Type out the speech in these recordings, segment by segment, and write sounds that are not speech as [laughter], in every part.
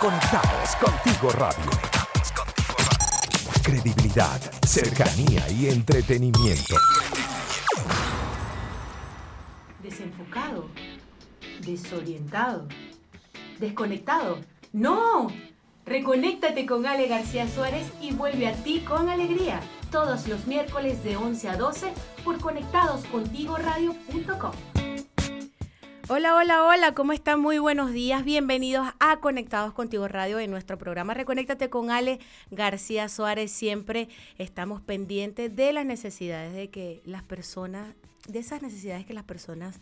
Conectados contigo radio. Credibilidad, cercanía y entretenimiento. Desenfocado, desorientado, desconectado. ¡No! Reconéctate con Ale García Suárez y vuelve a ti con alegría. Todos los miércoles de 11 a 12 por conectadoscontigoradio.com. Hola, hola, hola, ¿cómo están? Muy buenos días. Bienvenidos a Conectados Contigo Radio en nuestro programa Reconéctate con Ale García Suárez. Siempre estamos pendientes de las necesidades de que las personas, de esas necesidades que las personas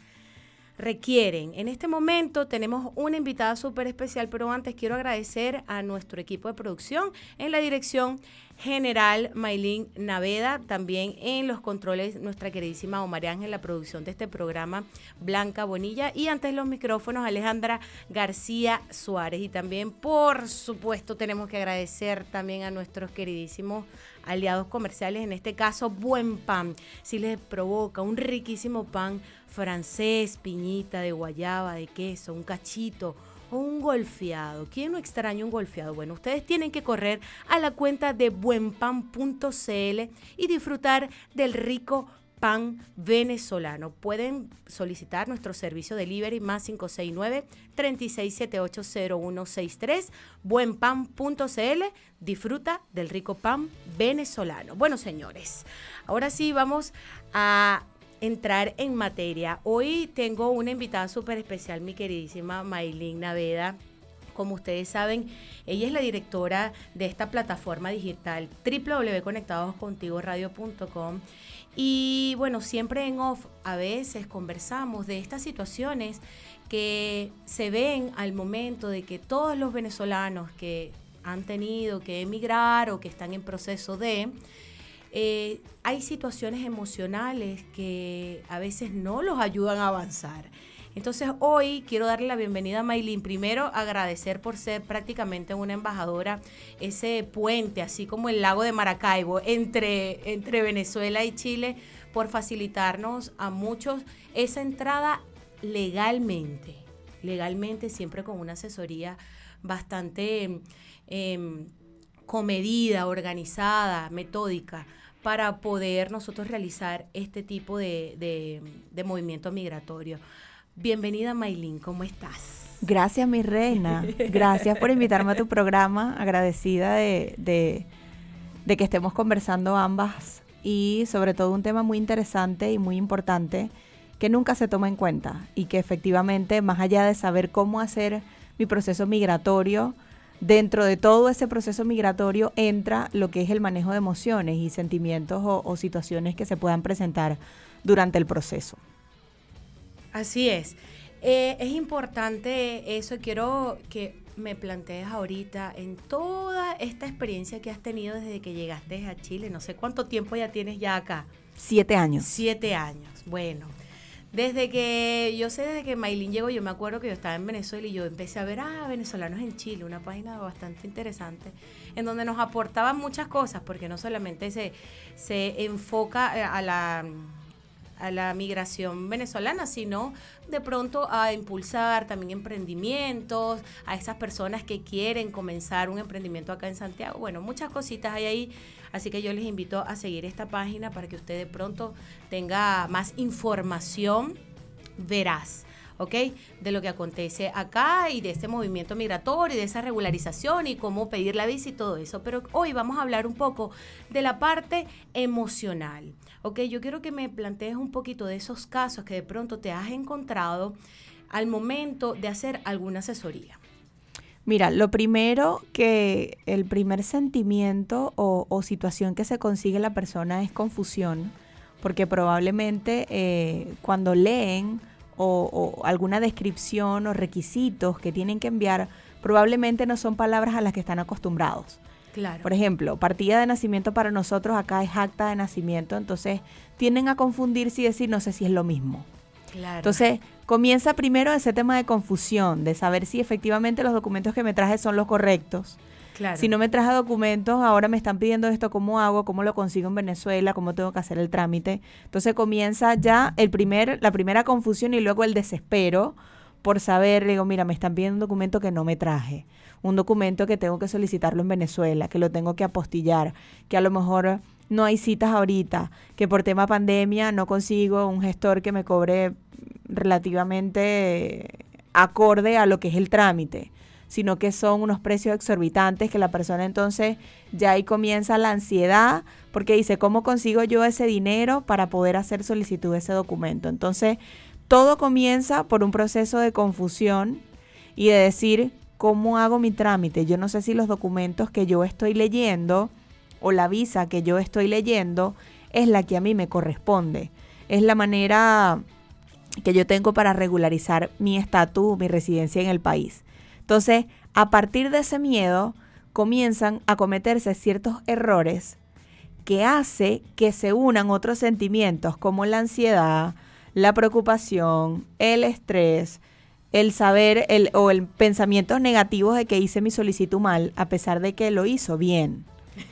requieren. En este momento tenemos una invitada súper especial, pero antes quiero agradecer a nuestro equipo de producción en la dirección general Maylin Naveda, también en los controles nuestra queridísima Omar Ángel, la producción de este programa Blanca Bonilla y antes los micrófonos Alejandra García Suárez. Y también por supuesto tenemos que agradecer también a nuestros queridísimos aliados comerciales, en este caso Buen Pan, si les provoca un riquísimo pan francés, piñita de guayaba, de queso, un cachito, un golfeado. ¿Quién no extraña un golfeado? Bueno, ustedes tienen que correr a la cuenta de buenpan.cl y disfrutar del rico pan venezolano. Pueden solicitar nuestro servicio delivery más 569 36780163 buenpan.cl. Disfruta del rico pan venezolano. Bueno, señores, ahora sí vamos a entrar en materia. Hoy tengo una invitada súper especial, mi queridísima Maylin Naveda. Como ustedes saben, ella es la directora de esta plataforma digital www.conectadoscontigoradio.com. Y bueno, siempre en off a veces conversamos de estas situaciones que se ven al momento de que todos los venezolanos que han tenido que emigrar o que están en proceso de, eh, hay situaciones emocionales que a veces no los ayudan a avanzar. Entonces hoy quiero darle la bienvenida a Maylin. Primero agradecer por ser prácticamente una embajadora, ese puente, así como el lago de Maracaibo, entre, entre Venezuela y Chile, por facilitarnos a muchos esa entrada legalmente, legalmente siempre con una asesoría bastante em, comedida, organizada, metódica para poder nosotros realizar este tipo de, movimiento migratorio. Bienvenida Maylin, ¿cómo estás? Gracias mi reina, gracias por invitarme a tu programa, agradecida de, de que estemos conversando ambas y sobre todo un tema muy interesante y muy importante que nunca se toma en cuenta y que efectivamente más allá de saber cómo hacer mi proceso migratorio, dentro de todo ese proceso migratorio entra lo que es el manejo de emociones y sentimientos o, situaciones que se puedan presentar durante el proceso. Así es. Eh, es importante eso, quiero que me plantees ahorita en toda esta experiencia que has tenido desde que llegaste a Chile, no sé cuánto tiempo ya tienes ya acá. Siete años. Siete años, bueno. Desde que, yo sé, desde que Maylin llegó, yo me acuerdo que yo estaba en Venezuela y yo empecé a ver, ah, venezolanos en Chile, una página bastante interesante, en donde nos aportaban muchas cosas, porque no solamente se, se enfoca eh, a la a la migración venezolana, sino de pronto a impulsar también emprendimientos, a esas personas que quieren comenzar un emprendimiento acá en Santiago. Bueno, muchas cositas hay ahí, así que yo les invito a seguir esta página para que usted de pronto tenga más información veraz. ¿ok? De lo que acontece acá y de este movimiento migratorio y de esa regularización y cómo pedir la visa y todo eso. Pero hoy vamos a hablar un poco de la parte emocional. Ok, yo quiero que me plantees un poquito de esos casos que de pronto te has encontrado al momento de hacer alguna asesoría. Mira, lo primero que el primer sentimiento o, situación que se consigue la persona es confusión, porque probablemente eh, cuando leen o, o, alguna descripción o requisitos que tienen que enviar, probablemente no son palabras a las que están acostumbrados. Por ejemplo, partida de nacimiento para nosotros acá es acta de nacimiento, entonces tienden a confundirse y decir no sé si es lo mismo. Entonces, comienza primero ese tema de confusión, de saber si efectivamente los documentos que me traje son los correctos. Si no me traje documentos, ahora me están pidiendo esto, ¿cómo hago? ¿Cómo lo consigo en Venezuela? ¿Cómo tengo que hacer el trámite? Entonces comienza ya el primer, la primera confusión y luego el desespero por saber, le digo, mira, me están pidiendo un documento que no me traje, un documento que tengo que solicitarlo en Venezuela, que lo tengo que apostillar, que a lo mejor no hay citas ahorita, que por tema pandemia no consigo un gestor que me cobre relativamente acorde a lo que es el trámite, sino que son unos precios exorbitantes que la persona entonces ya ahí comienza la ansiedad porque dice, ¿cómo consigo yo ese dinero para poder hacer solicitud de ese documento? Entonces, todo comienza por un proceso de confusión y de decir, ¿cómo hago mi trámite? Yo no sé si los documentos que yo estoy leyendo o la visa que yo estoy leyendo es la que a mí me corresponde. Es la manera que yo tengo para regularizar mi estatus, mi residencia en el país. Entonces, a partir de ese miedo, comienzan a cometerse ciertos errores que hace que se unan otros sentimientos como la ansiedad, la preocupación, el estrés, el saber el, o el pensamientos negativos de que hice mi solicitud mal, a pesar de que lo hizo bien.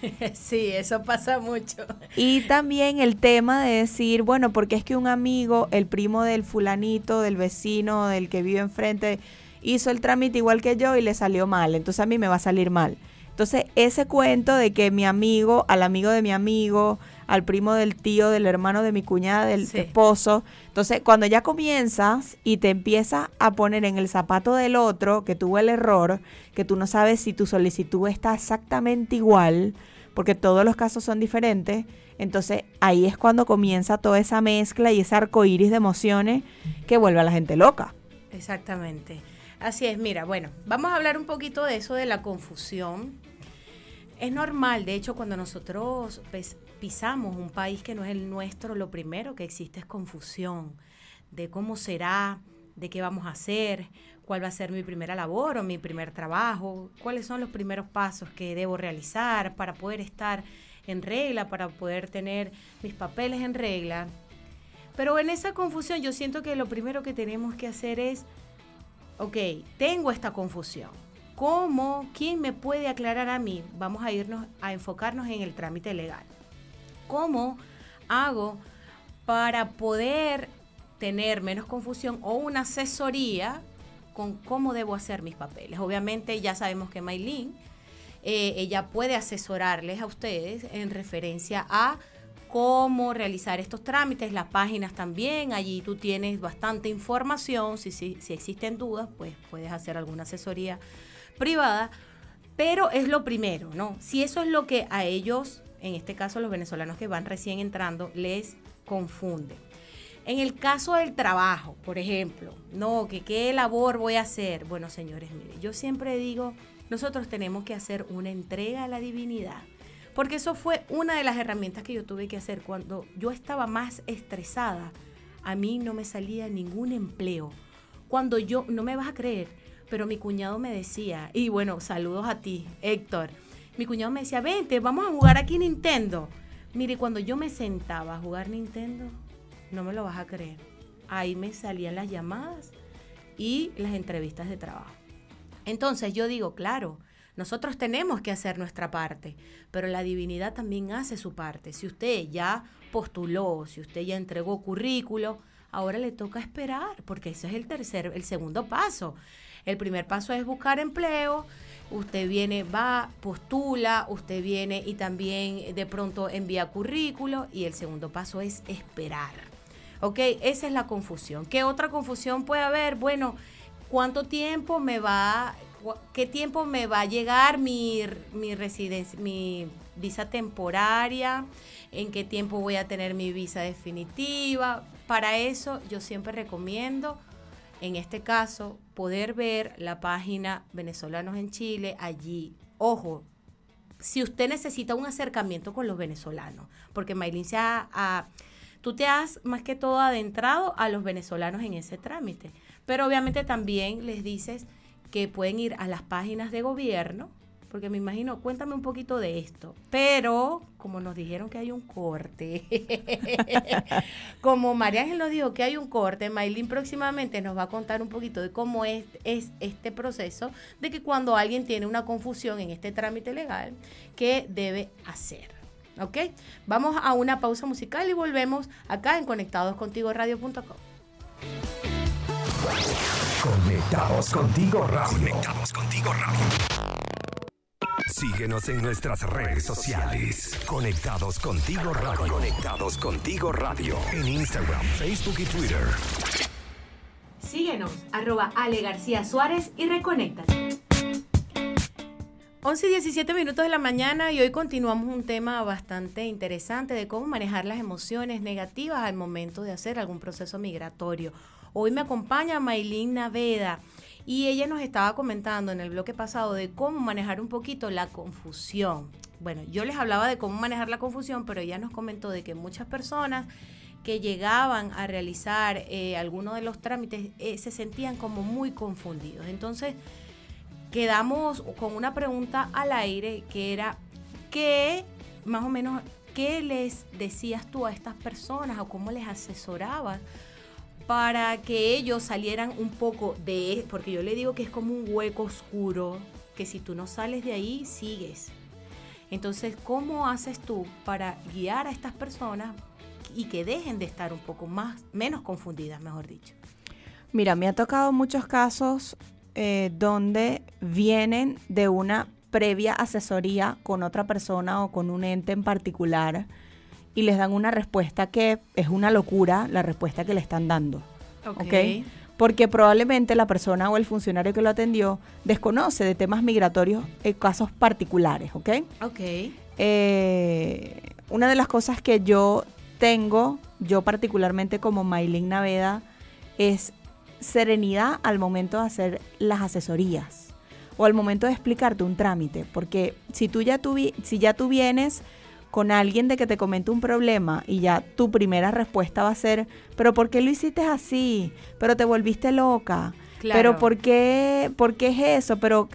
[laughs] Sí, eso pasa mucho. Y también el tema de decir, bueno, porque es que un amigo, el primo del fulanito, del vecino, del que vive enfrente, hizo el trámite igual que yo y le salió mal, entonces a mí me va a salir mal. Entonces, ese cuento de que mi amigo, al amigo de mi amigo, al primo del tío, del hermano de mi cuñada, del esposo. Entonces, cuando ya comienzas y te empiezas a poner en el zapato del otro, que tuvo el error, que tú no sabes si tu solicitud está exactamente igual, porque todos los casos son diferentes, entonces ahí es cuando comienza toda esa mezcla y ese arco iris de emociones que vuelve a la gente loca. Exactamente. Así es, mira, bueno, vamos a hablar un poquito de eso de la confusión es normal, de hecho, cuando nosotros pisamos un país que no es el nuestro, lo primero que existe es confusión de cómo será, de qué vamos a hacer, cuál va a ser mi primera labor o mi primer trabajo, cuáles son los primeros pasos que debo realizar para poder estar en regla, para poder tener mis papeles en regla. Pero en esa confusión yo siento que lo primero que tenemos que hacer es, ok, tengo esta confusión ¿Cómo? ¿Quién me puede aclarar a mí? Vamos a irnos a enfocarnos en el trámite legal. ¿Cómo hago para poder tener menos confusión o una asesoría con cómo debo hacer mis papeles? Obviamente ya sabemos que Maylin, eh, ella puede asesorarles a ustedes en referencia a cómo realizar estos trámites, las páginas también, allí tú tienes bastante información, si, si, si existen dudas, pues puedes hacer alguna asesoría privada, pero es lo primero, ¿no? Si eso es lo que a ellos, en este caso los venezolanos que van recién entrando, les confunde. En el caso del trabajo, por ejemplo, no, que qué labor voy a hacer. Bueno, señores, mire, yo siempre digo, nosotros tenemos que hacer una entrega a la divinidad. Porque eso fue una de las herramientas que yo tuve que hacer cuando yo estaba más estresada. A mí no me salía ningún empleo. Cuando yo, no me vas a creer, pero mi cuñado me decía, y bueno, saludos a ti, Héctor. Mi cuñado me decía, vente, vamos a jugar aquí Nintendo. Mire, cuando yo me sentaba a jugar Nintendo, no me lo vas a creer. Ahí me salían las llamadas y las entrevistas de trabajo. Entonces yo digo, claro, nosotros tenemos que hacer nuestra parte, pero la divinidad también hace su parte. Si usted ya postuló, si usted ya entregó currículo, ahora le toca esperar, porque ese es el tercer, el segundo paso. El primer paso es buscar empleo. Usted viene, va, postula, usted viene y también de pronto envía currículo. Y el segundo paso es esperar. ¿Ok? Esa es la confusión. ¿Qué otra confusión puede haber? Bueno, ¿cuánto tiempo me va, qué tiempo me va a llegar mi, mi residencia, mi visa temporaria? ¿En qué tiempo voy a tener mi visa definitiva? Para eso yo siempre recomiendo en este caso, poder ver la página Venezolanos en Chile allí. Ojo, si usted necesita un acercamiento con los venezolanos, porque Maylin se ha, tú te has más que todo adentrado a los venezolanos en ese trámite, pero obviamente también les dices que pueden ir a las páginas de gobierno porque me imagino, cuéntame un poquito de esto. Pero, como nos dijeron que hay un corte, [laughs] como María Ángel nos dijo que hay un corte, Maylin próximamente nos va a contar un poquito de cómo es, es este proceso, de que cuando alguien tiene una confusión en este trámite legal, ¿qué debe hacer? ¿Ok? Vamos a una pausa musical y volvemos acá en conectadoscontigoradio.com. Conectados contigo radio. Conectados contigo radio. Síguenos en nuestras redes sociales. Conectados contigo radio. Conectados contigo radio. En Instagram, Facebook y Twitter. Síguenos, arroba Ale García Suárez y reconéctate. 11 y 17 minutos de la mañana y hoy continuamos un tema bastante interesante de cómo manejar las emociones negativas al momento de hacer algún proceso migratorio. Hoy me acompaña Maylin Naveda y ella nos estaba comentando en el bloque pasado de cómo manejar un poquito la confusión. Bueno, yo les hablaba de cómo manejar la confusión, pero ella nos comentó de que muchas personas que llegaban a realizar eh, alguno de los trámites eh, se sentían como muy confundidos. Entonces, quedamos con una pregunta al aire que era, ¿qué más o menos, qué les decías tú a estas personas o cómo les asesorabas para que ellos salieran un poco de, porque yo le digo que es como un hueco oscuro, que si tú no sales de ahí, sigues. Entonces, ¿cómo haces tú para guiar a estas personas y que dejen de estar un poco más, menos confundidas, mejor dicho? Mira, me ha tocado muchos casos eh, donde vienen de una previa asesoría con otra persona o con un ente en particular y les dan una respuesta que es una locura, la respuesta que le están dando. ¿Ok? Porque probablemente la persona o el funcionario que lo atendió desconoce de temas migratorios en casos particulares, ¿ok? Ok. Eh, una de las cosas que yo tengo, yo particularmente como Maylin Naveda, es serenidad al momento de hacer las asesorías o al momento de explicarte un trámite, porque si tú ya tuvi, si ya tú vienes con alguien de que te comente un problema y ya tu primera respuesta va a ser, pero ¿por qué lo hiciste así? Pero te volviste loca. Pero ¿por qué, ¿por qué es eso? Pero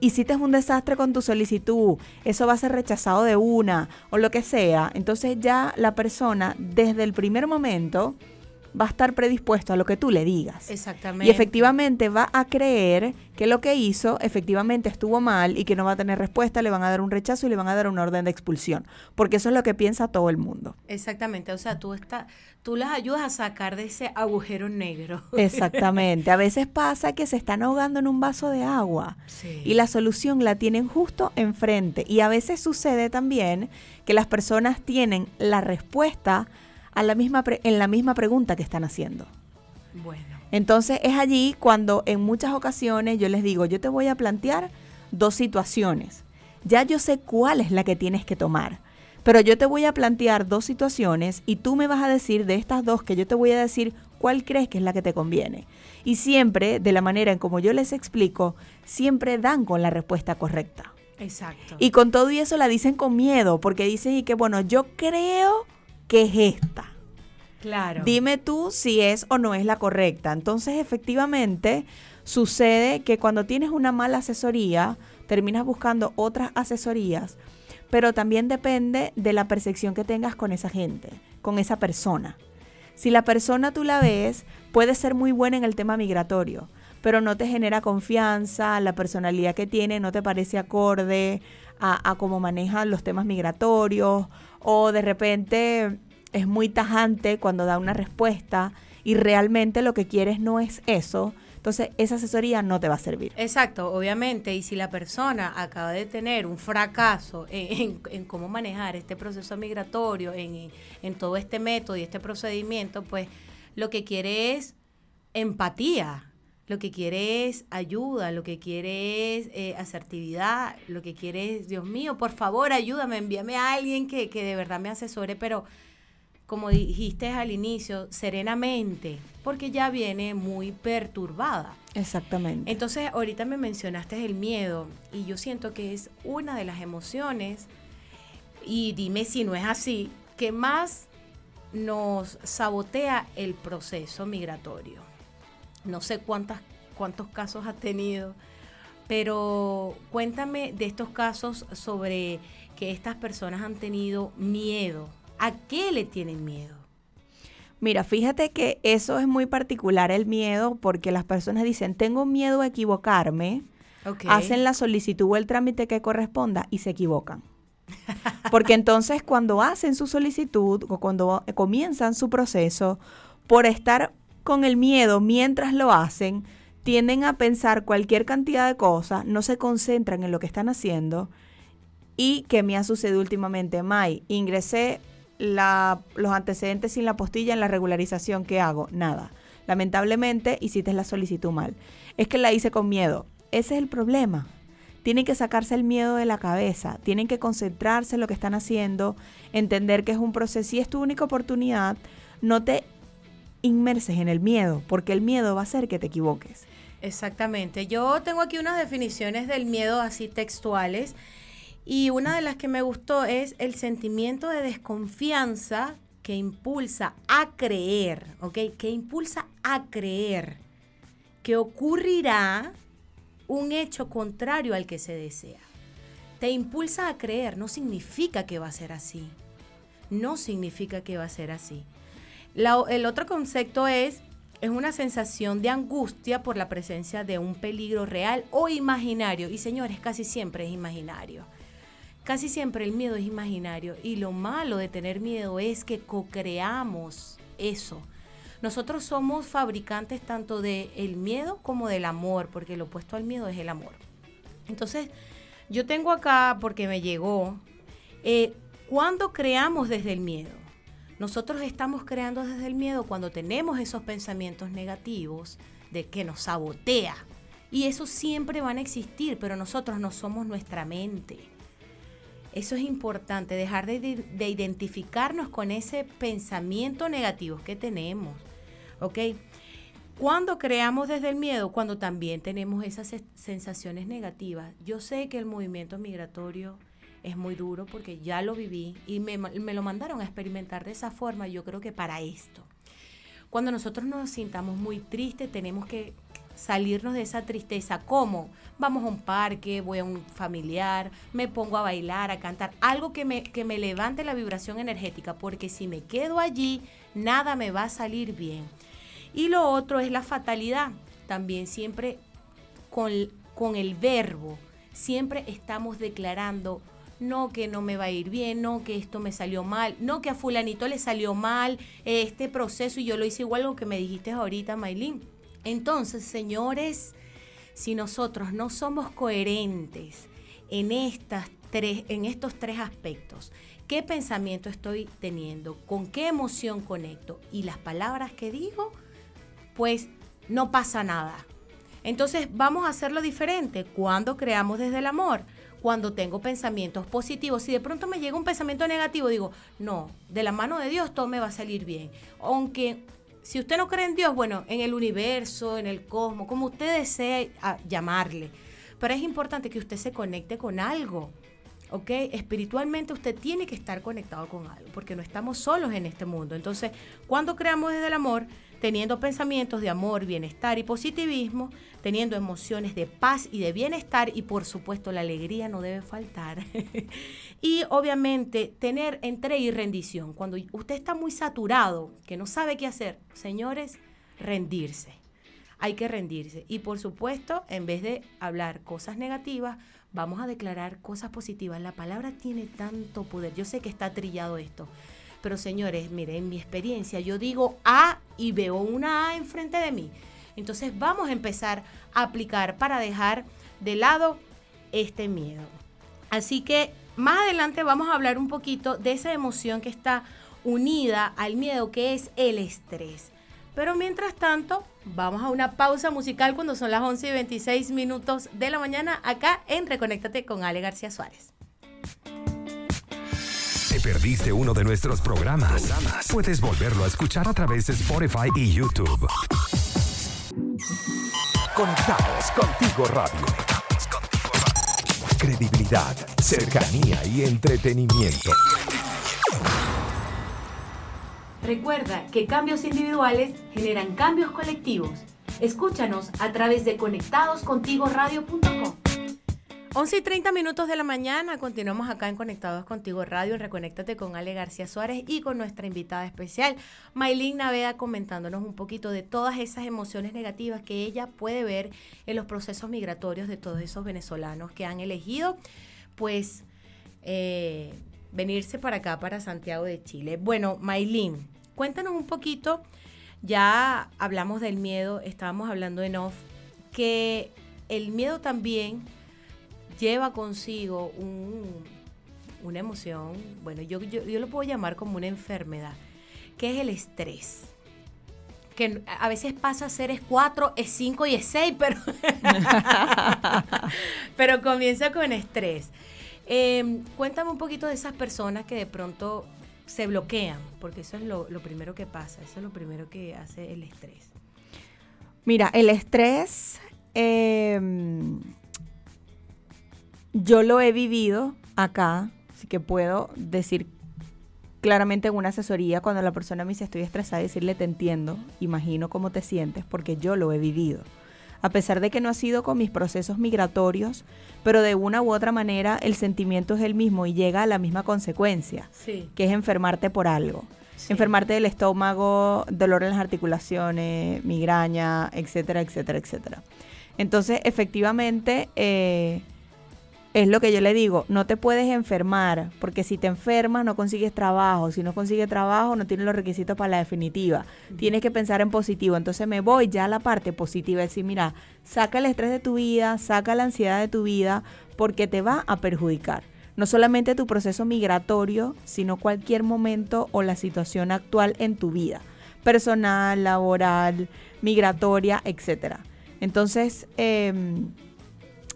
hiciste un desastre con tu solicitud, eso va a ser rechazado de una o lo que sea. Entonces ya la persona desde el primer momento va a estar predispuesto a lo que tú le digas. Exactamente. Y efectivamente va a creer que lo que hizo efectivamente estuvo mal y que no va a tener respuesta, le van a dar un rechazo y le van a dar una orden de expulsión, porque eso es lo que piensa todo el mundo. Exactamente, o sea, tú está, tú las ayudas a sacar de ese agujero negro. [laughs] Exactamente, a veces pasa que se están ahogando en un vaso de agua y la solución la tienen justo enfrente y a veces sucede también que las personas tienen la respuesta a la misma en la misma pregunta que están haciendo. Bueno. Entonces es allí cuando en muchas ocasiones yo les digo, yo te voy a plantear dos situaciones. Ya yo sé cuál es la que tienes que tomar, pero yo te voy a plantear dos situaciones y tú me vas a decir de estas dos que yo te voy a decir cuál crees que es la que te conviene. Y siempre, de la manera en como yo les explico, siempre dan con la respuesta correcta. Exacto. Y con todo y eso la dicen con miedo, porque dicen y que bueno, yo creo que es esta. Claro. Dime tú si es o no es la correcta. Entonces, efectivamente, sucede que cuando tienes una mala asesoría, terminas buscando otras asesorías, pero también depende de la percepción que tengas con esa gente, con esa persona. Si la persona tú la ves, puede ser muy buena en el tema migratorio, pero no te genera confianza, la personalidad que tiene no te parece acorde a, a cómo maneja los temas migratorios o de repente es muy tajante cuando da una respuesta y realmente lo que quieres no es eso, entonces esa asesoría no te va a servir. Exacto, obviamente, y si la persona acaba de tener un fracaso en, cómo manejar este proceso migratorio, en, en todo este método y este procedimiento, pues lo que quiere es empatía, lo que quiere es ayuda, lo que quiere es eh, asertividad, lo que quiere es, Dios mío, por favor, ayúdame, envíame a alguien que, que de verdad me asesore, pero como dijiste al inicio, serenamente, porque ya viene muy perturbada. Exactamente. Entonces, ahorita me mencionaste el miedo y yo siento que es una de las emociones, y dime si no es así, que más nos sabotea el proceso migratorio no sé cuántas, cuántos casos ha tenido, pero cuéntame de estos casos sobre que estas personas han tenido miedo. ¿A qué le tienen miedo? Mira, fíjate que eso es muy particular el miedo porque las personas dicen, tengo miedo a equivocarme, hacen la solicitud o el trámite que corresponda y se equivocan. Porque entonces cuando hacen su solicitud o cuando comienzan su proceso, por estar con el miedo mientras lo hacen, tienden a pensar cualquier cantidad de cosas, no se concentran en lo que están haciendo. Y que me ha sucedido últimamente, May, ingresé los antecedentes sin la postilla en la regularización, ¿qué hago? Nada. Lamentablemente hiciste la solicitud mal. Es que la hice con miedo. Ese es el problema. Tienen que sacarse el miedo de la cabeza, tienen que concentrarse en lo que están haciendo, entender que es un proceso y es tu única oportunidad. No te inmerses en el miedo, porque el miedo va a hacer que te equivoques. Exactamente. Yo tengo aquí unas definiciones del miedo así textuales y una de las que me gustó es el sentimiento de desconfianza que impulsa a creer, ¿ok? Que impulsa a creer que ocurrirá un hecho contrario al que se desea. Te impulsa a creer, no significa que va a ser así. No significa que va a ser así. El otro concepto es, es una sensación de angustia por la presencia de un peligro real o imaginario. Y señores, casi siempre es imaginario. Casi siempre el miedo es imaginario. Y lo malo de tener miedo es que co-creamos eso nosotros somos fabricantes tanto del miedo como del amor, porque lo opuesto al miedo es el amor. Entonces, yo tengo acá, porque me llegó, eh, cuando creamos desde el miedo? Nosotros estamos creando desde el miedo cuando tenemos esos pensamientos negativos de que nos sabotea. Y eso siempre van a existir, pero nosotros no somos nuestra mente. Eso es importante, dejar de, de identificarnos con ese pensamiento negativo que tenemos. ¿ok? Cuando creamos desde el miedo, cuando también tenemos esas sensaciones negativas, yo sé que el movimiento migratorio es muy duro porque ya lo viví y me, lo mandaron a experimentar de esa forma, yo creo que para esto. Cuando nosotros nos sintamos muy tristes, tenemos que salirnos de esa tristeza. ¿Cómo? Vamos a un parque, voy a un familiar, me pongo a bailar, a cantar, algo que me, que me levante la vibración energética, porque si me quedo allí, nada me va a salir bien. Y lo otro es la fatalidad. También siempre con, con el verbo, siempre estamos declarando no que no me va a ir bien, no que esto me salió mal, no que a fulanito le salió mal este proceso y yo lo hice igual lo que me dijiste ahorita, Maylin. Entonces, señores, si nosotros no somos coherentes en, estas tres, en estos tres aspectos, qué pensamiento estoy teniendo, con qué emoción conecto y las palabras que digo, pues no pasa nada. Entonces vamos a hacerlo diferente cuando creamos desde el amor. Cuando tengo pensamientos positivos, si de pronto me llega un pensamiento negativo, digo, no, de la mano de Dios todo me va a salir bien. Aunque si usted no cree en Dios, bueno, en el universo, en el cosmos, como usted desee ah, llamarle. Pero es importante que usted se conecte con algo. ¿ok? Espiritualmente usted tiene que estar conectado con algo, porque no estamos solos en este mundo. Entonces, cuando creamos desde el amor, teniendo pensamientos de amor, bienestar y positivismo, teniendo emociones de paz y de bienestar y por supuesto la alegría no debe faltar. [laughs] y obviamente tener entrega y rendición. Cuando usted está muy saturado, que no sabe qué hacer, señores, rendirse. Hay que rendirse. Y por supuesto, en vez de hablar cosas negativas, vamos a declarar cosas positivas. La palabra tiene tanto poder. Yo sé que está trillado esto pero señores, miren, en mi experiencia yo digo A y veo una A enfrente de mí. Entonces vamos a empezar a aplicar para dejar de lado este miedo. Así que más adelante vamos a hablar un poquito de esa emoción que está unida al miedo, que es el estrés. Pero mientras tanto, vamos a una pausa musical cuando son las 11 y 26 minutos de la mañana acá en Reconéctate con Ale García Suárez perdiste uno de nuestros programas, puedes volverlo a escuchar a través de Spotify y YouTube. Conectados contigo radio. Credibilidad, cercanía y entretenimiento. Recuerda que cambios individuales generan cambios colectivos. Escúchanos a través de conectadoscontigoradio.com. 11 y 30 minutos de la mañana, continuamos acá en Conectados Contigo Radio, Reconéctate con Ale García Suárez y con nuestra invitada especial, Maylin Naveda, comentándonos un poquito de todas esas emociones negativas que ella puede ver en los procesos migratorios de todos esos venezolanos que han elegido, pues, eh, venirse para acá, para Santiago de Chile. Bueno, Maylin, cuéntanos un poquito Ya hablamos del miedo, estábamos hablando en off, que el miedo también lleva consigo una emoción, bueno, yo, yo, lo puedo llamar como una enfermedad, que es el estrés que a veces pasa a ser es 4, es 5 y es 6, pero, [laughs] pero comienza con estrés. Em, cuéntame un poquito de esas personas que de pronto se bloquean, porque eso es lo, primero que pasa, eso es lo primero que hace el estrés. Mira, el estrés, em, yo lo he vivido acá, así que puedo decir claramente en una asesoría cuando la persona me dice estoy estresada, decirle te entiendo, imagino cómo te sientes, porque yo lo he vivido. A pesar de que no ha sido con mis procesos migratorios, pero de una u otra manera el sentimiento es el mismo y llega a la misma consecuencia, que es enfermarte por algo. Enfermarte del estómago, dolor en las articulaciones, migraña, etcétera, etcétera, etcétera. Entonces, efectivamente, eh, es lo que yo le digo, no te puedes enfermar, porque si te enfermas no consigues trabajo, si no consigues trabajo no tienes los requisitos para la definitiva. Tienes que pensar en positivo. Entonces me voy ya a la parte positiva, es decir, mira, saca el estrés de tu vida, saca la ansiedad de tu vida, porque te va a perjudicar. No solamente tu proceso migratorio, sino cualquier momento o la situación actual en tu vida, personal, laboral, migratoria, etc. Entonces, em,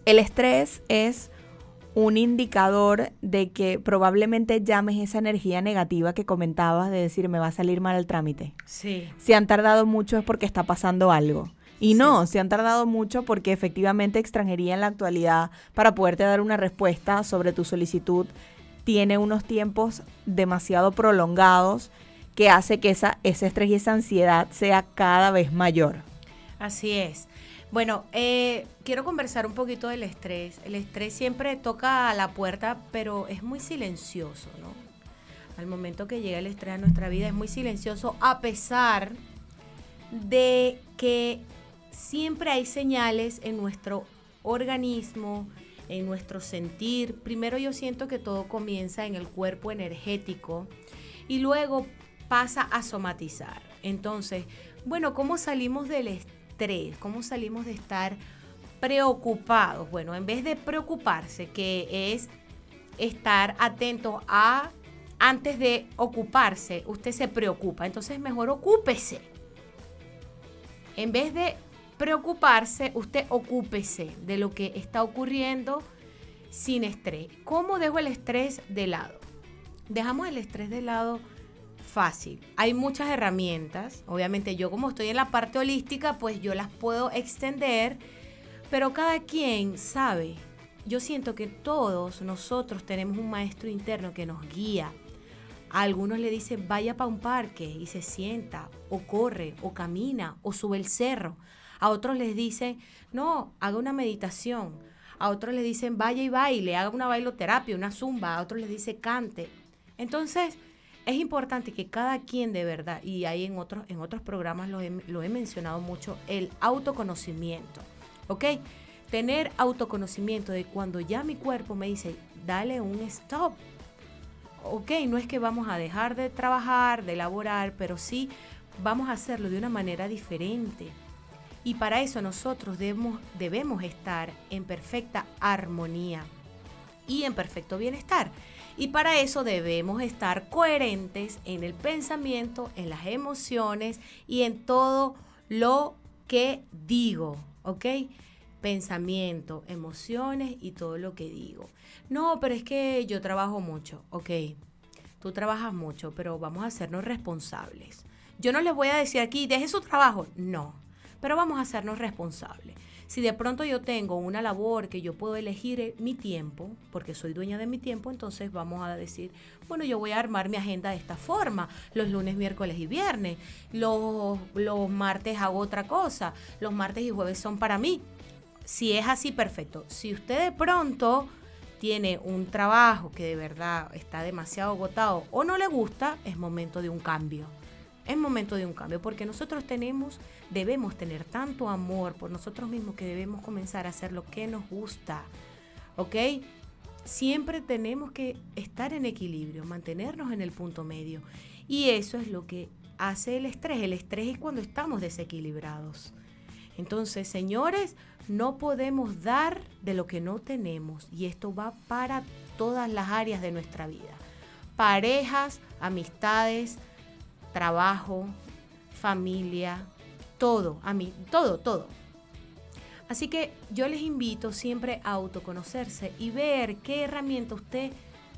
el estrés es un indicador de que probablemente llames esa energía negativa que comentabas de decir me va a salir mal el trámite. Sí. Si han tardado mucho es porque está pasando algo. Y no, si han tardado mucho porque efectivamente extranjería en la actualidad para poderte dar una respuesta sobre tu solicitud tiene unos tiempos demasiado prolongados que hace que esa, ese estrés y esa ansiedad sea cada vez mayor. Así es. Bueno, eh, quiero conversar un poquito del estrés. El estrés siempre toca a la puerta, pero es muy silencioso, ¿no? Al momento que llega el estrés a nuestra vida es muy silencioso, a pesar de que siempre hay señales en nuestro organismo, en nuestro sentir. Primero yo siento que todo comienza en el cuerpo energético y luego pasa a somatizar. Entonces, bueno, ¿cómo salimos del estrés? ¿Cómo salimos de estar preocupados? Bueno, en vez de preocuparse, que es estar atento a, antes de ocuparse, usted se preocupa. Entonces mejor ocúpese. En vez de preocuparse, usted ocúpese de lo que está ocurriendo sin estrés. ¿Cómo dejo el estrés de lado? Dejamos el estrés de lado fácil. Hay muchas herramientas. Obviamente yo como estoy en la parte holística, pues yo las puedo extender, pero cada quien sabe. Yo siento que todos nosotros tenemos un maestro interno que nos guía. A algunos le dicen vaya para un parque y se sienta, o corre, o camina, o sube el cerro. A otros les dicen, no, haga una meditación. A otros les dicen vaya y baile, haga una bailoterapia, una zumba. A otros les dice cante. Entonces, es importante que cada quien de verdad, y ahí en otros, en otros programas lo he, lo he mencionado mucho, el autoconocimiento, ¿ok? Tener autoconocimiento de cuando ya mi cuerpo me dice, dale un stop. Ok, no es que vamos a dejar de trabajar, de elaborar, pero sí vamos a hacerlo de una manera diferente. Y para eso nosotros debemos, debemos estar en perfecta armonía y en perfecto bienestar. Y para eso debemos estar coherentes en el pensamiento, en las emociones y en todo lo que digo, ¿ok? Pensamiento, emociones y todo lo que digo. No, pero es que yo trabajo mucho, ¿ok? Tú trabajas mucho, pero vamos a hacernos responsables. Yo no les voy a decir aquí, deje su trabajo, no, pero vamos a hacernos responsables. Si de pronto yo tengo una labor que yo puedo elegir eh, mi tiempo, porque soy dueña de mi tiempo, entonces vamos a decir, bueno, yo voy a armar mi agenda de esta forma, los lunes, miércoles y viernes, los, los martes hago otra cosa, los martes y jueves son para mí. Si es así, perfecto. Si usted de pronto tiene un trabajo que de verdad está demasiado agotado o no le gusta, es momento de un cambio es momento de un cambio, porque nosotros tenemos, debemos tener tanto amor por nosotros mismos que debemos comenzar a hacer lo que nos gusta, ¿ok? Siempre tenemos que estar en equilibrio, mantenernos en el punto medio. Y eso es lo que hace el estrés? El estrés es cuando estamos desequilibrados. Entonces, señores, no podemos dar de lo que no tenemos y esto va para todas las áreas de nuestra vida. Parejas, amistades, trabajo, familia, todo, a mí, todo, todo. Así que yo les invito siempre a autoconocerse y ver qué herramienta usted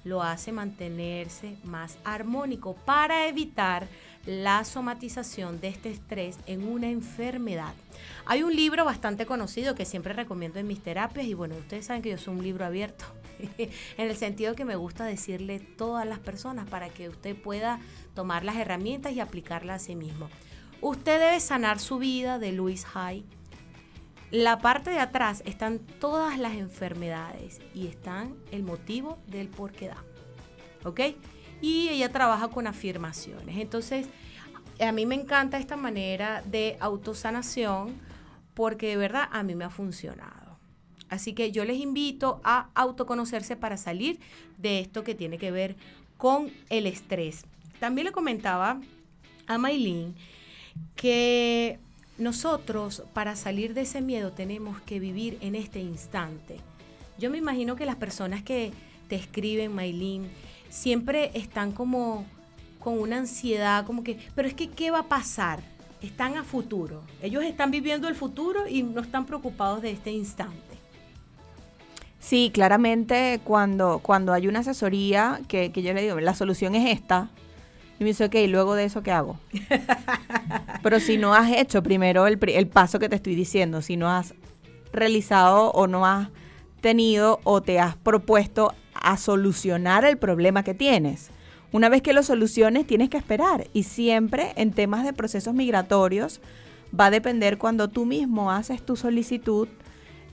lo hace mantenerse más armónico para evitar la somatización de este estrés en una enfermedad. Hay un libro bastante conocido que siempre recomiendo en mis terapias y bueno, ustedes saben que yo soy un libro abierto [laughs] en el sentido que me gusta decirle todas las personas para que usted pueda tomar las herramientas y aplicarlas a sí mismo. Usted debe sanar su vida de Luis Hay. La parte de atrás están todas las enfermedades y están el motivo del por qué da. ¿Ok? Y ella trabaja con afirmaciones. Entonces, a mí me encanta esta manera de autosanación porque de verdad a mí me ha funcionado. Así que yo les invito a autoconocerse para salir de esto que tiene que ver con el estrés. También le comentaba a Maylin que nosotros para salir de ese miedo tenemos que vivir en este instante. Yo me imagino que las personas que te escriben, Maylin, siempre están como con una ansiedad, como que, pero es que, ¿qué va a pasar? Están a futuro. Ellos están viviendo el futuro y no están preocupados de este instante. Sí, claramente cuando, cuando hay una asesoría que, que yo le digo, la solución es esta, y me dice, ok, luego de eso, ¿qué hago? [laughs] Pero si no has hecho primero el, el paso que te estoy diciendo, si no has realizado o no has tenido o te has propuesto a solucionar el problema que tienes. Una vez que lo soluciones, tienes que esperar. Y siempre en temas de procesos migratorios va a depender cuando tú mismo haces tu solicitud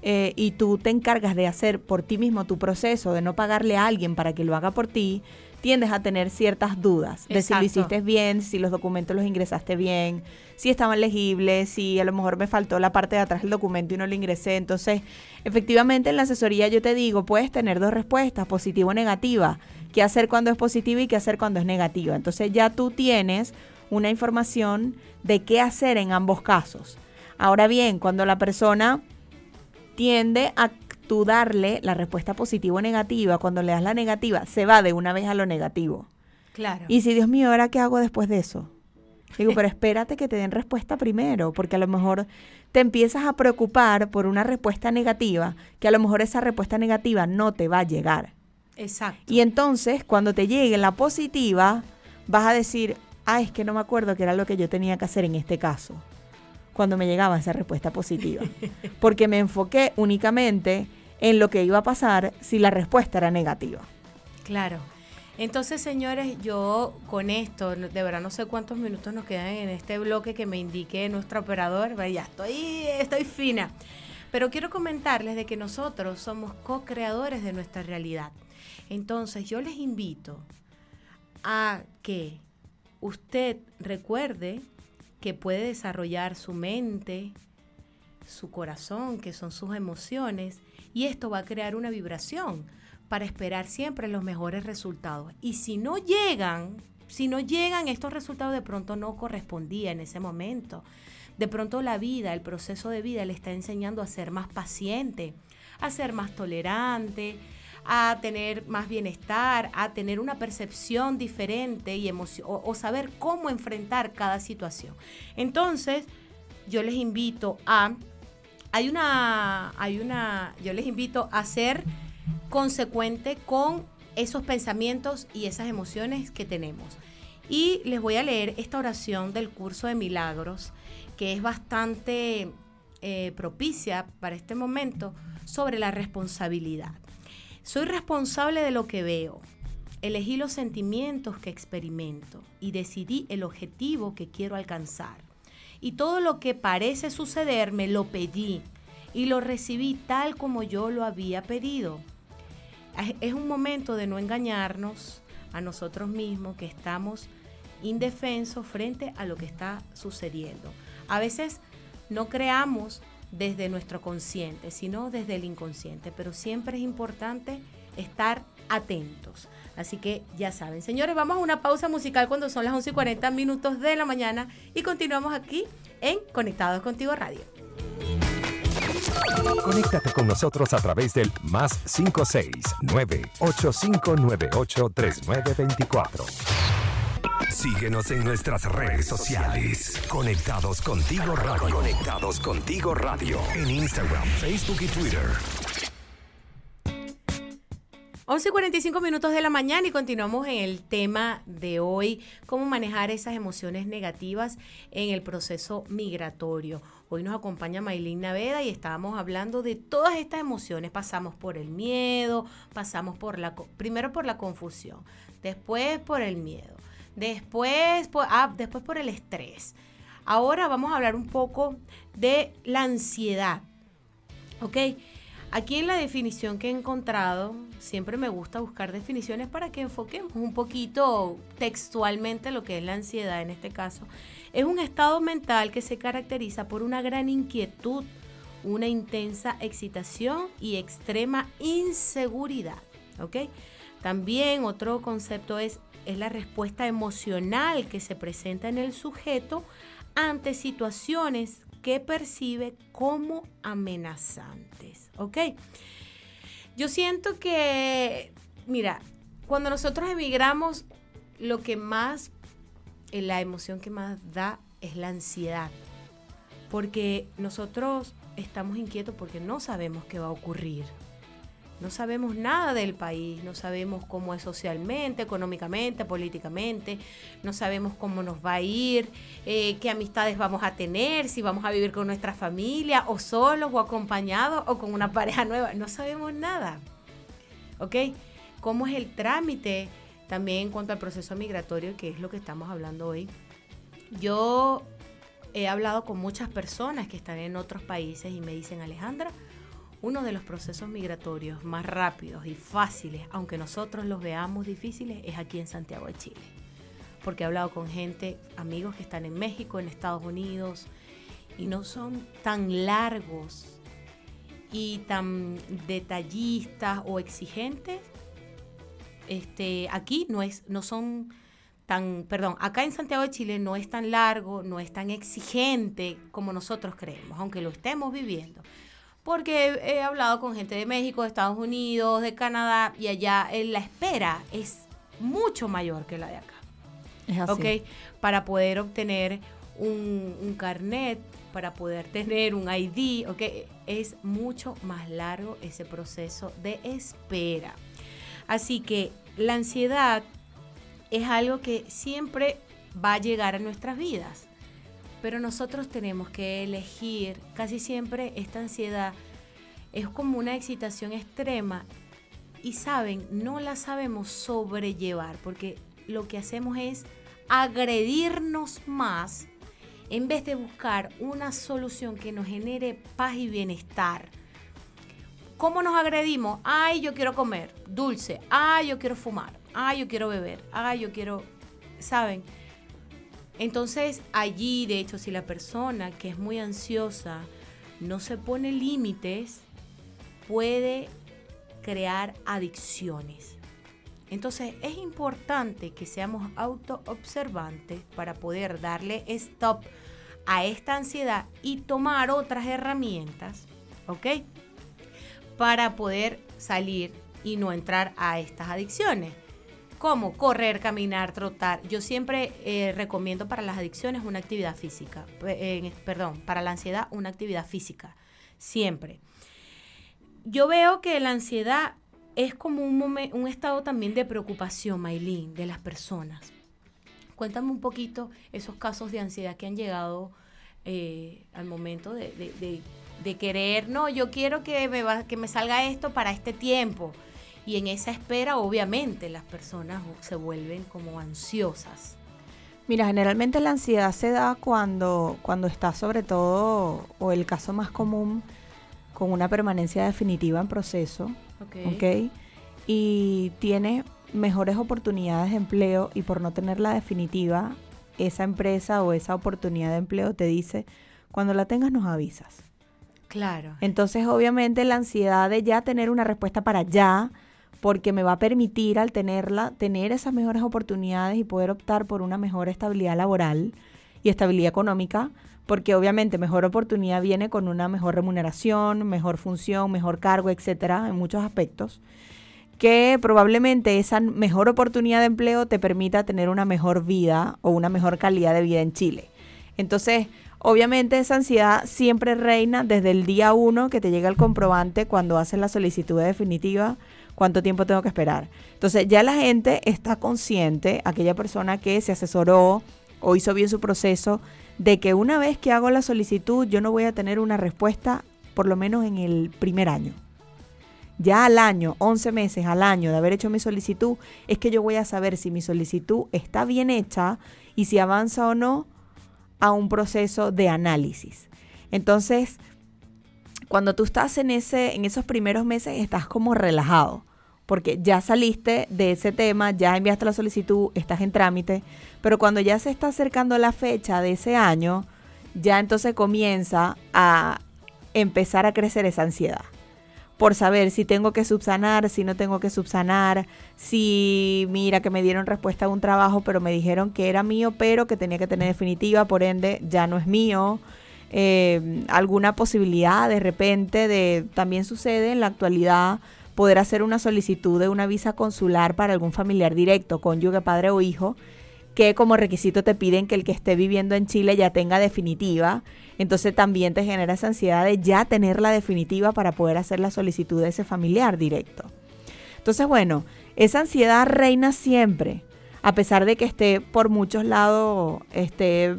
eh, y tú te encargas de hacer por ti mismo tu proceso, de no pagarle a alguien para que lo haga por ti, tiendes a tener ciertas dudas de si lo hiciste bien, si los documentos los ingresaste bien, si estaban legibles, si a lo mejor me faltó la parte de atrás del documento y no lo ingresé. Entonces, efectivamente en la asesoría yo te digo, puedes tener dos respuestas, positiva o negativa. ¿Qué hacer cuando es positiva y qué hacer cuando es negativa? Entonces ya tú tienes una información de qué hacer en ambos casos. Ahora bien, cuando la persona tiende a tú darle la respuesta positiva o negativa, cuando le das la negativa, se va de una vez a lo negativo. Claro. Y si Dios mío, ¿ahora qué hago después de eso? Digo, pero espérate que te den respuesta primero, porque a lo mejor te empiezas a preocupar por una respuesta negativa, que a lo mejor esa respuesta negativa no te va a llegar. Exacto. Y entonces, cuando te llegue la positiva, vas a decir, ah, es que no me acuerdo que era lo que yo tenía que hacer en este caso, cuando me llegaba esa respuesta positiva. [laughs] Porque me enfoqué únicamente en lo que iba a pasar si la respuesta era negativa. Claro. Entonces, señores, yo con esto, de verdad no sé cuántos minutos nos quedan en este bloque que me indique nuestro operador, ya estoy, estoy fina. Pero quiero comentarles de que nosotros somos co-creadores de nuestra realidad. Entonces, yo les invito a que usted recuerde que puede desarrollar su mente, su corazón, que son sus emociones, y esto va a crear una vibración para esperar siempre los mejores resultados. Y si no llegan, si no llegan estos resultados, de pronto no correspondía en ese momento. De pronto la vida, el proceso de vida le está enseñando a ser más paciente, a ser más tolerante, a tener más bienestar, a tener una percepción diferente y o, o saber cómo enfrentar cada situación. Entonces, yo les invito a hay una, hay una, yo les invito a ser consecuente con esos pensamientos y esas emociones que tenemos. Y les voy a leer esta oración del curso de milagros, que es bastante eh, propicia para este momento, sobre la responsabilidad. Soy responsable de lo que veo. Elegí los sentimientos que experimento y decidí el objetivo que quiero alcanzar y todo lo que parece suceder me lo pedí y lo recibí tal como yo lo había pedido. Es un momento de no engañarnos a nosotros mismos que estamos indefensos frente a lo que está sucediendo. A veces no creamos desde nuestro consciente, sino desde el inconsciente, pero siempre es importante estar atentos. Así que ya saben, señores, vamos a una pausa musical cuando son las 11 y 40 minutos de la mañana y continuamos aquí en Conectados Contigo Radio. Conéctate con nosotros a través del más 569 8598 3924. Síguenos en nuestras redes sociales. Conectados contigo radio. Conectados contigo radio. En Instagram, Facebook y Twitter. 11 y 45 minutos de la mañana y continuamos en el tema de hoy, cómo manejar esas emociones negativas en el proceso migratorio. Hoy nos acompaña Maylin Naveda y estábamos hablando de todas estas emociones. Pasamos por el miedo, pasamos por la, primero por la confusión, después por el miedo, después por, ah, después por el estrés. Ahora vamos a hablar un poco de la ansiedad. ¿Ok? Aquí en la definición que he encontrado, siempre me gusta buscar definiciones para que enfoquemos un poquito textualmente lo que es la ansiedad en este caso. Es un estado mental que se caracteriza por una gran inquietud, una intensa excitación y extrema inseguridad. También otro concepto es, es la respuesta emocional que se presenta en el sujeto ante situaciones que percibe como amenazantes. ¿Ok? Yo siento que, mira, cuando nosotros emigramos, lo que más, eh, la emoción que más da es la ansiedad. Porque nosotros estamos inquietos porque no sabemos qué va a ocurrir. No sabemos nada del país, no sabemos cómo es socialmente, económicamente, políticamente, no sabemos cómo nos va a ir, eh, qué amistades vamos a tener, si vamos a vivir con nuestra familia o solos o acompañados o con una [laughs] pareja nueva. No sabemos nada. ¿Ok? ¿Cómo es el trámite también en cuanto al proceso migratorio, que es lo que estamos hablando hoy? Yo he hablado con muchas personas que están en otros países y me dicen, Alejandra, uno de los procesos migratorios más rápidos y fáciles, aunque nosotros los veamos difíciles, es aquí en Santiago de Chile. Porque he hablado con gente, amigos que están en México, en Estados Unidos, y no son tan largos y tan detallistas o exigentes. Este, aquí no es, no son tan, perdón, acá en Santiago de Chile no es tan largo, no es tan exigente como nosotros creemos, aunque lo estemos viviendo porque he, hablado con gente de México, de Estados Unidos, de Canadá, y allá eh, la espera es mucho mayor que la de acá. Es así. Para poder obtener un, carnet, para poder tener un ID, ¿ok? Es mucho más largo ese proceso de espera. Así que la ansiedad es algo que siempre va a llegar a nuestras vidas pero nosotros tenemos que elegir, casi siempre esta ansiedad es como una excitación extrema y saben, no la sabemos sobrellevar porque lo que hacemos es agredirnos más en vez de buscar una solución que nos genere paz y bienestar. ¿Cómo nos agredimos? Ay, yo quiero comer dulce. Ay, yo quiero fumar. Ay, yo quiero beber. Ay, yo quiero... ¿Saben? Entonces allí, de hecho, si la persona que es muy ansiosa no se pone límites, puede crear adicciones. Entonces es importante que seamos autoobservantes para poder darle stop a esta ansiedad y tomar otras herramientas, ¿ok? Para poder salir y no entrar a estas adicciones como correr, caminar, trotar. Yo siempre eh, recomiendo para las adicciones una actividad física, perdón, para la ansiedad una actividad física, siempre. Yo veo que la ansiedad es como un, un estado también de preocupación, Maylin, de las personas. Cuéntame un poquito esos casos de ansiedad que han llegado eh, al momento de, querer, no, yo quiero que me, que me salga esto para este tiempo y en esa espera, obviamente, las personas se vuelven como ansiosas. Mira, generalmente la ansiedad se da cuando, cuando está sobre todo, o el caso más común, con una permanencia definitiva en proceso. Ok. Y tiene mejores oportunidades de empleo y por no tener la definitiva, esa empresa o esa oportunidad de empleo te dice, cuando la tengas nos avisas. Claro. Entonces, obviamente, la ansiedad de ya tener una respuesta para ya, porque me va a permitir al tenerla, tener esas mejores oportunidades y poder optar por una mejor estabilidad laboral y estabilidad económica, porque obviamente mejor oportunidad viene con una mejor remuneración, mejor función, mejor cargo, etcétera, en muchos aspectos, que probablemente esa mejor oportunidad de empleo te permita tener una mejor vida o una mejor calidad de vida en Chile. Entonces, obviamente esa ansiedad siempre reina desde el día uno que te llega el comprobante cuando haces la solicitud definitiva cuánto tiempo tengo que esperar. Entonces ya la gente está consciente, aquella persona que se asesoró o hizo bien su proceso, de que una vez que hago la solicitud yo no voy a tener una respuesta por lo menos en el primer año. Ya al año, 11 meses al año de haber hecho mi solicitud, es que yo voy a saber si mi solicitud está bien hecha y si avanza o no a un proceso de análisis. Entonces, cuando tú estás en, ese, en esos primeros meses, estás como relajado porque ya saliste de ese tema, ya enviaste la solicitud, estás en trámite, pero cuando ya se está acercando la fecha de ese año, ya entonces comienza a empezar a crecer esa ansiedad por saber si tengo que subsanar, si no tengo que subsanar, si mira que me dieron respuesta a un trabajo, pero me dijeron que era mío, pero que tenía que tener definitiva, por ende ya no es mío. Eh, alguna posibilidad de repente de también sucede en la actualidad poder hacer una solicitud de una visa consular para algún familiar directo, cónyuge, padre o hijo, que como requisito te piden que el que esté viviendo en Chile ya tenga definitiva. Entonces también te genera esa ansiedad de ya tener la definitiva para poder hacer la solicitud de ese familiar directo. Entonces, bueno, esa ansiedad reina siempre, a pesar de que esté por muchos lados, esté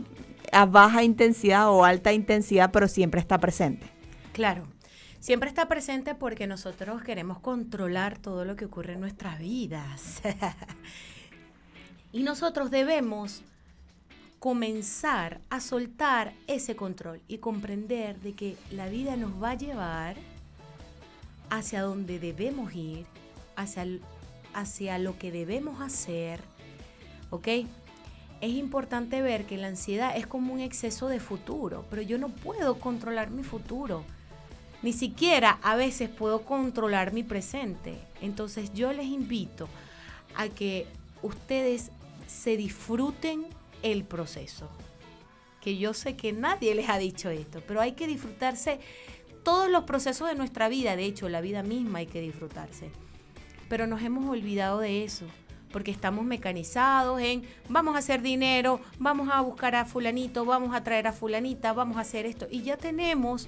a baja intensidad o alta intensidad, pero siempre está presente. Claro siempre está presente porque nosotros queremos controlar todo lo que ocurre en nuestras vidas. [laughs] y nosotros debemos comenzar a soltar ese control y comprender de que la vida nos va a llevar hacia donde debemos ir, hacia, hacia lo que debemos hacer, ¿ok? Es importante ver que la ansiedad es como un exceso de futuro, pero yo no puedo controlar mi futuro ni siquiera a veces puedo controlar mi presente. Entonces yo les invito a que ustedes se disfruten el proceso. Que yo sé que nadie les ha dicho esto, pero hay que disfrutarse todos los procesos de nuestra vida. De hecho, la vida misma hay que disfrutarse. Pero nos hemos olvidado de eso porque estamos mecanizados en vamos a hacer dinero, vamos a buscar a fulanito, vamos a traer a fulanita, vamos a hacer esto. Y ya tenemos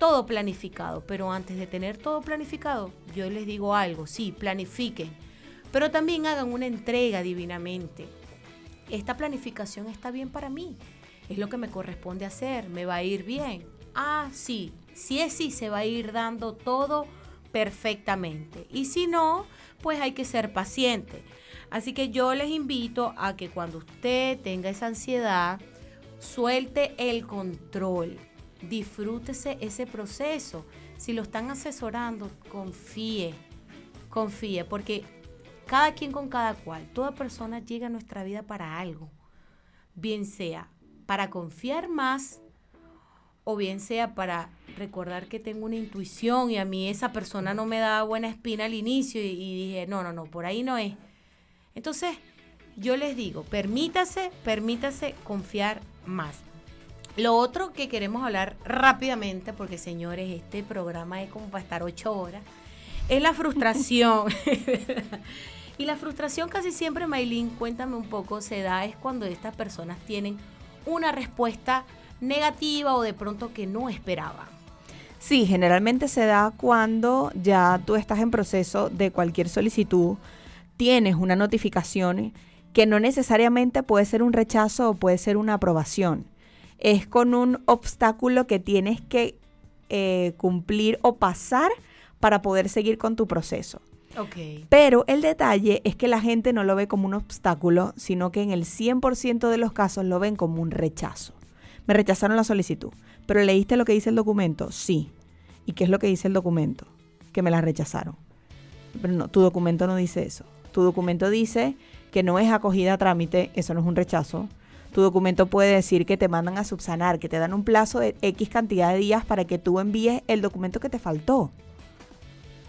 todo planificado, pero antes de tener todo planificado, yo les digo algo, sí, planifiquen, pero también hagan una entrega divinamente. Esta planificación está bien para mí, es lo que me corresponde hacer, me va a ir bien. Ah, sí, si es sí, se va a ir dando todo perfectamente. Y si no, pues hay que ser paciente. Así que yo les invito a que cuando usted tenga esa ansiedad, suelte el control disfrútese ese proceso. Si lo están asesorando, confíe, confíe, porque cada quien con cada cual, toda persona llega a nuestra vida para algo, bien sea para confiar más o bien sea para recordar que tengo una intuición y a mí esa persona no me da buena espina al inicio y, y dije, no, no, no, por ahí no es. Entonces, yo les digo, permítase, permítase confiar más. Lo otro que queremos hablar rápidamente, porque señores, este programa es como para estar ocho horas, es la frustración. [laughs] y la frustración casi siempre, Maylin, cuéntame un poco, se da es cuando estas personas tienen una respuesta negativa o de pronto que no esperaban. Sí, generalmente se da cuando ya tú estás en proceso de cualquier solicitud, tienes una notificación que no necesariamente puede ser un rechazo o puede ser una aprobación es con un obstáculo que tienes que eh, cumplir o pasar para poder seguir con tu proceso. Okay. Pero el detalle es que la gente no lo ve como un obstáculo, sino que en el 100% de los casos lo ven como un rechazo. Me rechazaron la solicitud, pero leíste lo que dice el documento, sí. ¿Y qué es lo que dice el documento? Que me la rechazaron. Pero no, tu documento no dice eso. Tu documento dice que no es acogida a trámite, eso no es un rechazo, tu documento puede decir que te mandan a subsanar, que te dan un plazo de X cantidad de días para que tú envíes el documento que te faltó.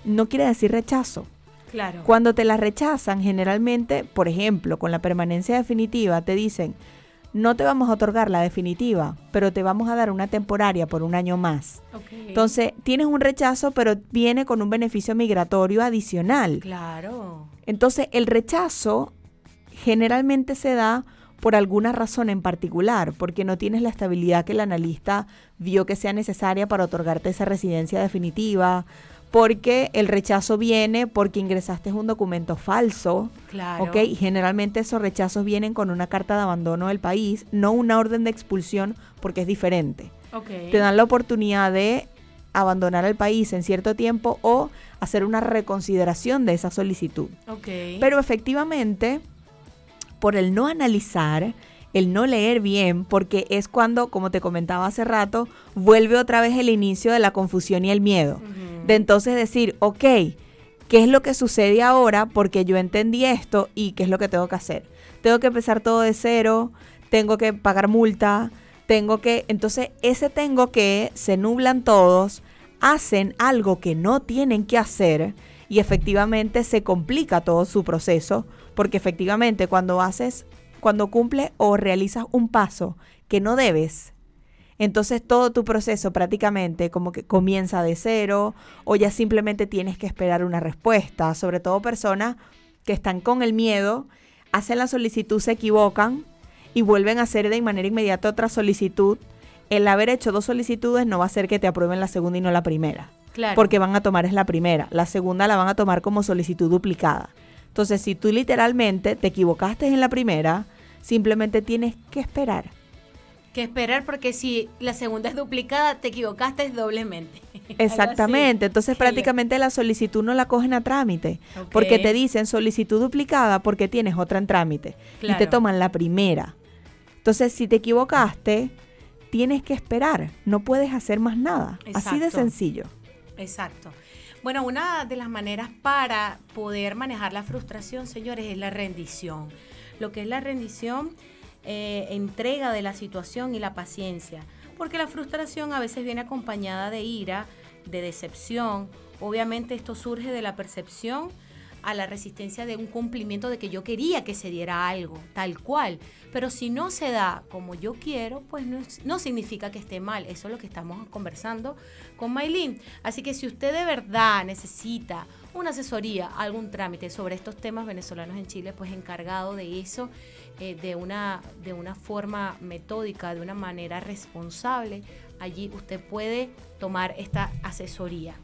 No quiere decir rechazo. Claro. Cuando te la rechazan, generalmente, por ejemplo, con la permanencia definitiva, te dicen, no te vamos a otorgar la definitiva, pero te vamos a dar una temporaria por un año más. Entonces, tienes un rechazo, pero viene con un beneficio migratorio adicional. Claro. Entonces, el rechazo generalmente se da por alguna razón en particular, porque no tienes la estabilidad que el analista vio que sea necesaria para otorgarte esa residencia definitiva, porque el rechazo viene porque ingresaste un documento falso. Claro. ¿Ok? Y generalmente esos rechazos vienen con una carta de abandono del país, no una orden de expulsión, porque es diferente. Te dan la oportunidad de abandonar el país en cierto tiempo o hacer una reconsideración de esa solicitud. Okay. Pero efectivamente, por el no analizar, el no leer bien, porque es cuando, como te comentaba hace rato, vuelve otra vez el inicio de la confusión y el miedo de entonces decir, ok, ¿qué es lo que sucede ahora? Porque yo entendí esto y qué es lo que tengo que hacer. Tengo que empezar todo de cero, tengo que pagar multa, tengo que... Entonces ese tengo que, se nublan todos, hacen algo que no tienen que hacer y efectivamente se complica todo su proceso, porque efectivamente cuando haces, cuando cumples o realizas un paso que no debes, entonces todo tu proceso prácticamente como que comienza de cero o ya simplemente tienes que esperar una respuesta, sobre todo personas que están con el miedo, hacen la solicitud, se equivocan y vuelven a hacer de manera inmediata otra solicitud. El haber hecho dos solicitudes no va a hacer que te aprueben la segunda y no la primera. Claro. Porque van a tomar es la primera. La segunda la van a tomar como solicitud duplicada. Entonces, si tú literalmente te equivocaste en la primera, simplemente tienes que esperar. Que esperar porque si la segunda es duplicada, te equivocaste doblemente. [laughs] Exactamente, entonces prácticamente la solicitud no la cogen a trámite, porque te dicen solicitud duplicada porque tienes otra en trámite y te toman la primera. Entonces, si te equivocaste, tienes que esperar, no puedes hacer más nada, así de sencillo. Exacto. Bueno, una de las maneras para poder manejar la frustración, señores, es la rendición. Lo que es la rendición eh, entrega de la situación y la paciencia, porque la frustración a veces viene acompañada de ira, de decepción. Obviamente esto surge de la percepción a la resistencia de un cumplimiento de que yo quería que se diera algo, tal cual. Pero si no se da como yo quiero, pues no, no, significa que esté mal. Eso es lo que estamos conversando con Maylin. Así que si usted de verdad necesita una asesoría, algún trámite sobre estos temas venezolanos en Chile, pues encargado de eso, eh, de, una, de una forma metódica, de una manera responsable, allí usted puede tomar esta asesoría.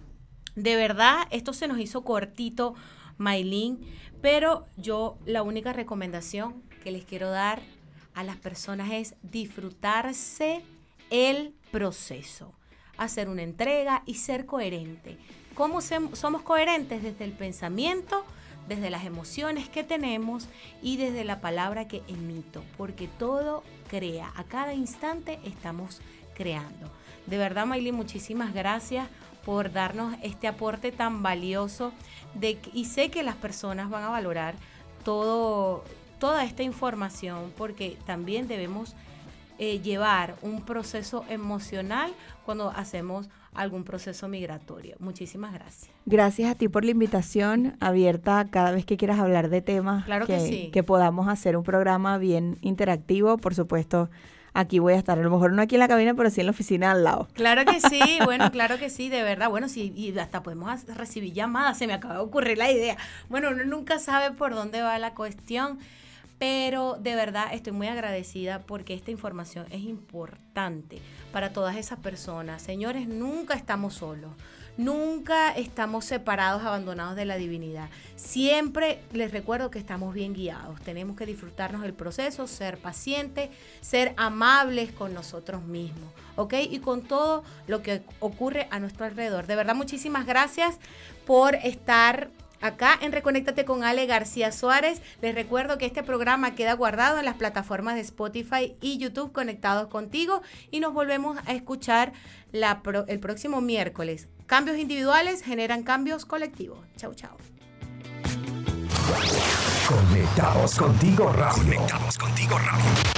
De verdad, esto se nos hizo cortito, Maylin, pero yo la única recomendación que les quiero dar a las personas es disfrutarse el proceso, hacer una entrega y ser coherente. ¿Cómo somos coherentes? Desde el pensamiento, desde las emociones que tenemos y desde la palabra que emito, porque todo crea, a cada instante estamos creando. De verdad, Maylin, muchísimas gracias por darnos este aporte tan valioso de, y sé que las personas van a valorar todo, toda esta información porque también debemos eh, llevar un proceso emocional cuando hacemos algún proceso migratorio. Muchísimas gracias. Gracias a ti por la invitación abierta cada vez que quieras hablar de temas. Claro que, sí. Que podamos hacer un programa bien interactivo. Por supuesto, aquí voy a estar. A lo mejor no aquí en la cabina, pero sí en la oficina al lado. Claro que sí, [laughs] bueno, claro que sí, de verdad. Bueno, sí, y hasta podemos recibir llamadas. Se me acaba de ocurrir la idea. Bueno, uno nunca sabe por dónde va la cuestión. Pero de verdad estoy muy agradecida porque esta información es importante para todas esas personas. Señores, nunca estamos solos. Nunca estamos separados, abandonados de la divinidad. Siempre les recuerdo que estamos bien guiados. Tenemos que disfrutarnos del proceso, ser pacientes, ser amables con nosotros mismos, ¿ok? Y con todo lo que ocurre a nuestro alrededor. De verdad, muchísimas gracias por estar acá en Reconéctate con Ale García Suárez. Les recuerdo que este programa queda guardado en las plataformas de Spotify y YouTube conectados contigo y nos volvemos a escuchar el próximo miércoles. Cambios individuales generan cambios colectivos. Chau, chau. Conectados contigo, Conectados contigo, Radio.